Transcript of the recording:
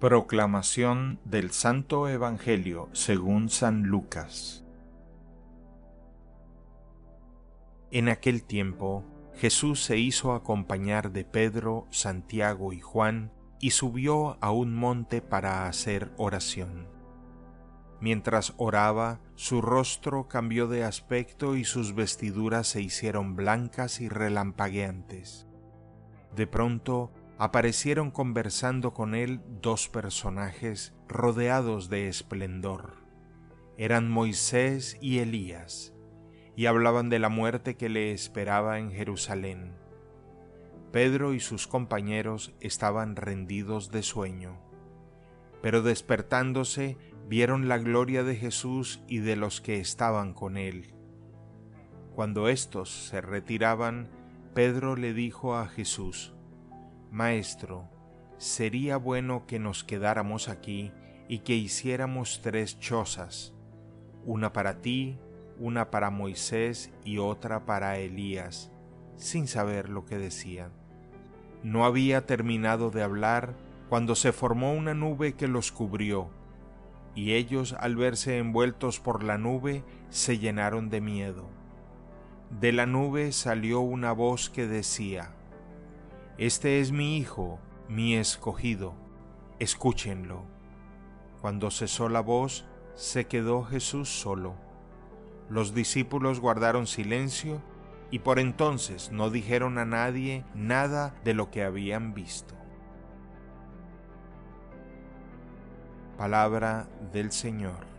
Proclamación del Santo Evangelio según San Lucas En aquel tiempo Jesús se hizo acompañar de Pedro, Santiago y Juan y subió a un monte para hacer oración. Mientras oraba, su rostro cambió de aspecto y sus vestiduras se hicieron blancas y relampagueantes. De pronto aparecieron conversando con él dos personajes rodeados de esplendor. Eran Moisés y Elías, y hablaban de la muerte que le esperaba en Jerusalén. Pedro y sus compañeros estaban rendidos de sueño, pero despertándose vieron la gloria de Jesús y de los que estaban con él. Cuando éstos se retiraban, Pedro le dijo a Jesús, Maestro, sería bueno que nos quedáramos aquí y que hiciéramos tres chozas, una para ti, una para Moisés y otra para Elías, sin saber lo que decían. No había terminado de hablar cuando se formó una nube que los cubrió, y ellos al verse envueltos por la nube se llenaron de miedo. De la nube salió una voz que decía, Este es mi Hijo, mi escogido, escúchenlo. Cuando cesó la voz, se quedó Jesús solo. Los discípulos guardaron silencio y por entonces no dijeron a nadie nada de lo que habían visto. Palabra del Señor.